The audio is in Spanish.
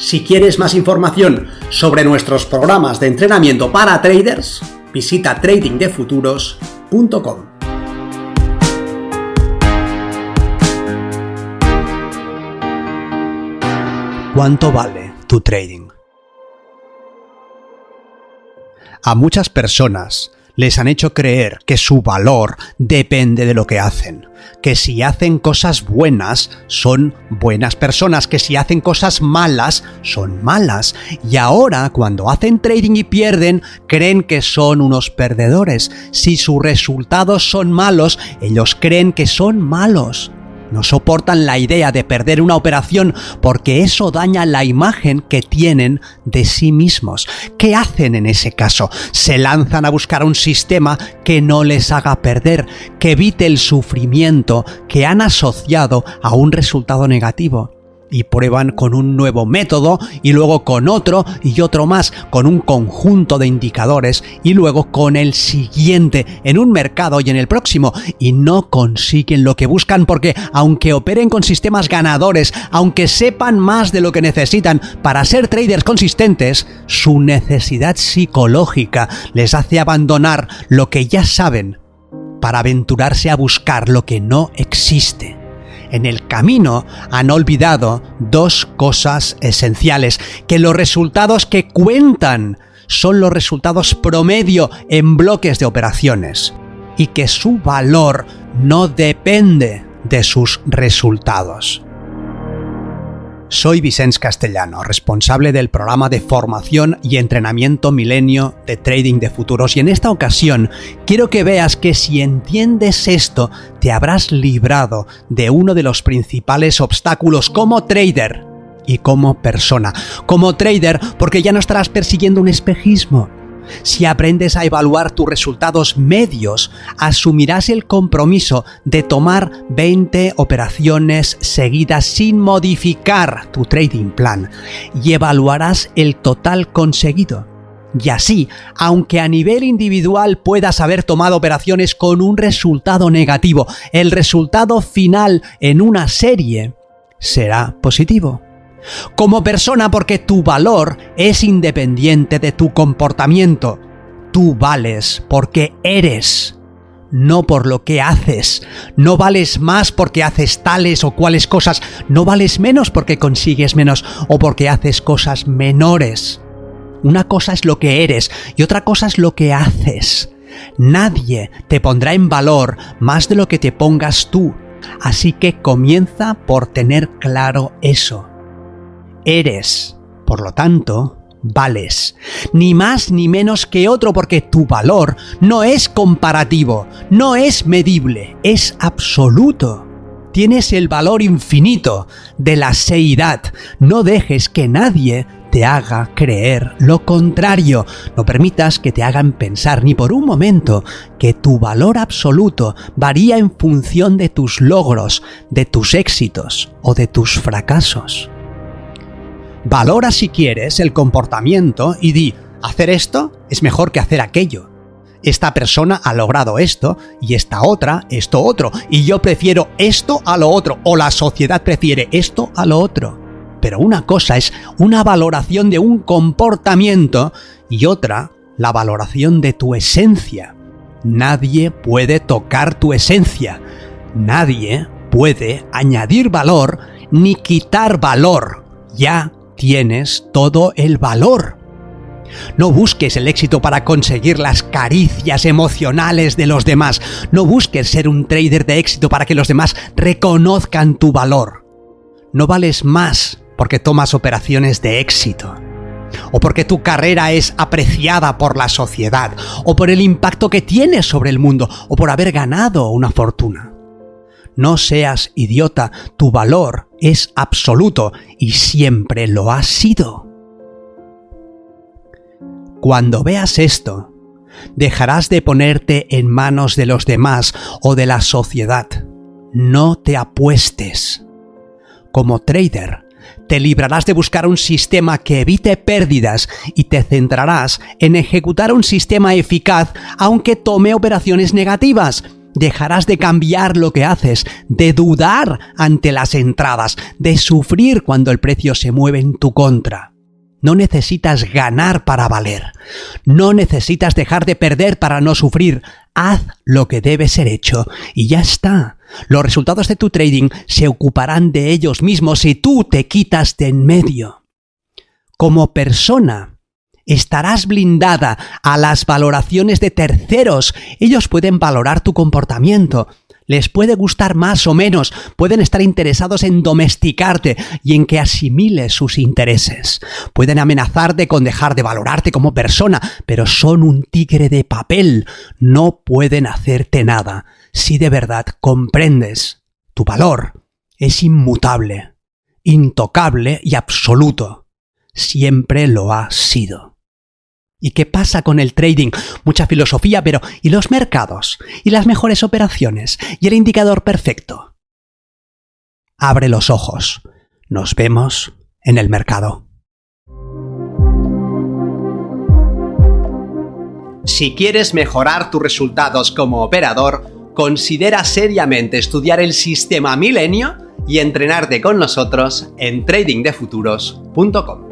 Si quieres más información sobre nuestros programas de entrenamiento para traders, visita tradingdefuturos.com. ¿Cuánto vale tu trading? A muchas personas les han hecho creer que su valor depende de lo que hacen, que si hacen cosas buenas son buenas personas, que si hacen cosas malas son malas, y ahora cuando hacen trading y pierden creen que son unos perdedores, si sus resultados son malos ellos creen que son malos. No soportan la idea de perder una operación porque eso daña la imagen que tienen de sí mismos. ¿Qué hacen en ese caso? Se lanzan a buscar un sistema que no les haga perder, que evite el sufrimiento que han asociado a un resultado negativo y prueban con un nuevo método y luego con otro y otro más, con un conjunto de indicadores y luego con el siguiente en un mercado y en el próximo y no consiguen lo que buscan porque aunque operen con sistemas ganadores, aunque sepan más de lo que necesitan para ser traders consistentes, su necesidad psicológica les hace abandonar lo que ya saben para aventurarse a buscar lo que no existe en el camino han olvidado dos cosas esenciales, que los resultados que cuentan son los resultados promedio en bloques de operaciones y que su valor no depende de sus resultados. Soy Vicente Castellano, responsable del programa de formación y entrenamiento milenio de trading de futuros y en esta ocasión quiero que veas que si entiendes esto te habrás librado de uno de los principales obstáculos como trader y como persona. Como trader porque ya no estarás persiguiendo un espejismo, si aprendes a evaluar tus resultados medios, asumirás el compromiso de tomar 20 operaciones seguidas sin modificar tu trading plan y evaluarás el total conseguido. Y así, aunque a nivel individual puedas haber tomado operaciones con un resultado negativo, el resultado final en una serie será positivo como persona porque tu valor es independiente de tu comportamiento. Tú vales porque eres, no por lo que haces. No vales más porque haces tales o cuales cosas. No vales menos porque consigues menos o porque haces cosas menores. Una cosa es lo que eres y otra cosa es lo que haces. Nadie te pondrá en valor más de lo que te pongas tú. Así que comienza por tener claro eso eres. Por lo tanto, vales. Ni más ni menos que otro porque tu valor no es comparativo, no es medible, es absoluto. Tienes el valor infinito de la seidad. No dejes que nadie te haga creer lo contrario. No permitas que te hagan pensar ni por un momento que tu valor absoluto varía en función de tus logros, de tus éxitos o de tus fracasos. Valora si quieres el comportamiento y di, hacer esto es mejor que hacer aquello. Esta persona ha logrado esto y esta otra esto otro y yo prefiero esto a lo otro o la sociedad prefiere esto a lo otro. Pero una cosa es una valoración de un comportamiento y otra la valoración de tu esencia. Nadie puede tocar tu esencia. Nadie puede añadir valor ni quitar valor. Ya tienes todo el valor. No busques el éxito para conseguir las caricias emocionales de los demás. No busques ser un trader de éxito para que los demás reconozcan tu valor. No vales más porque tomas operaciones de éxito. O porque tu carrera es apreciada por la sociedad. O por el impacto que tienes sobre el mundo. O por haber ganado una fortuna. No seas idiota, tu valor es absoluto y siempre lo ha sido. Cuando veas esto, dejarás de ponerte en manos de los demás o de la sociedad. No te apuestes. Como trader, te librarás de buscar un sistema que evite pérdidas y te centrarás en ejecutar un sistema eficaz aunque tome operaciones negativas. Dejarás de cambiar lo que haces, de dudar ante las entradas, de sufrir cuando el precio se mueve en tu contra. No necesitas ganar para valer. No necesitas dejar de perder para no sufrir. Haz lo que debe ser hecho y ya está. Los resultados de tu trading se ocuparán de ellos mismos si tú te quitas de en medio. Como persona, estarás blindada a las valoraciones de terceros. Ellos pueden valorar tu comportamiento, les puede gustar más o menos, pueden estar interesados en domesticarte y en que asimiles sus intereses. Pueden amenazarte con dejar de valorarte como persona, pero son un tigre de papel, no pueden hacerte nada. Si de verdad comprendes, tu valor es inmutable, intocable y absoluto. Siempre lo ha sido. ¿Y qué pasa con el trading? Mucha filosofía, pero ¿y los mercados? ¿Y las mejores operaciones? ¿Y el indicador perfecto? Abre los ojos. Nos vemos en el mercado. Si quieres mejorar tus resultados como operador, considera seriamente estudiar el sistema milenio y entrenarte con nosotros en tradingdefuturos.com.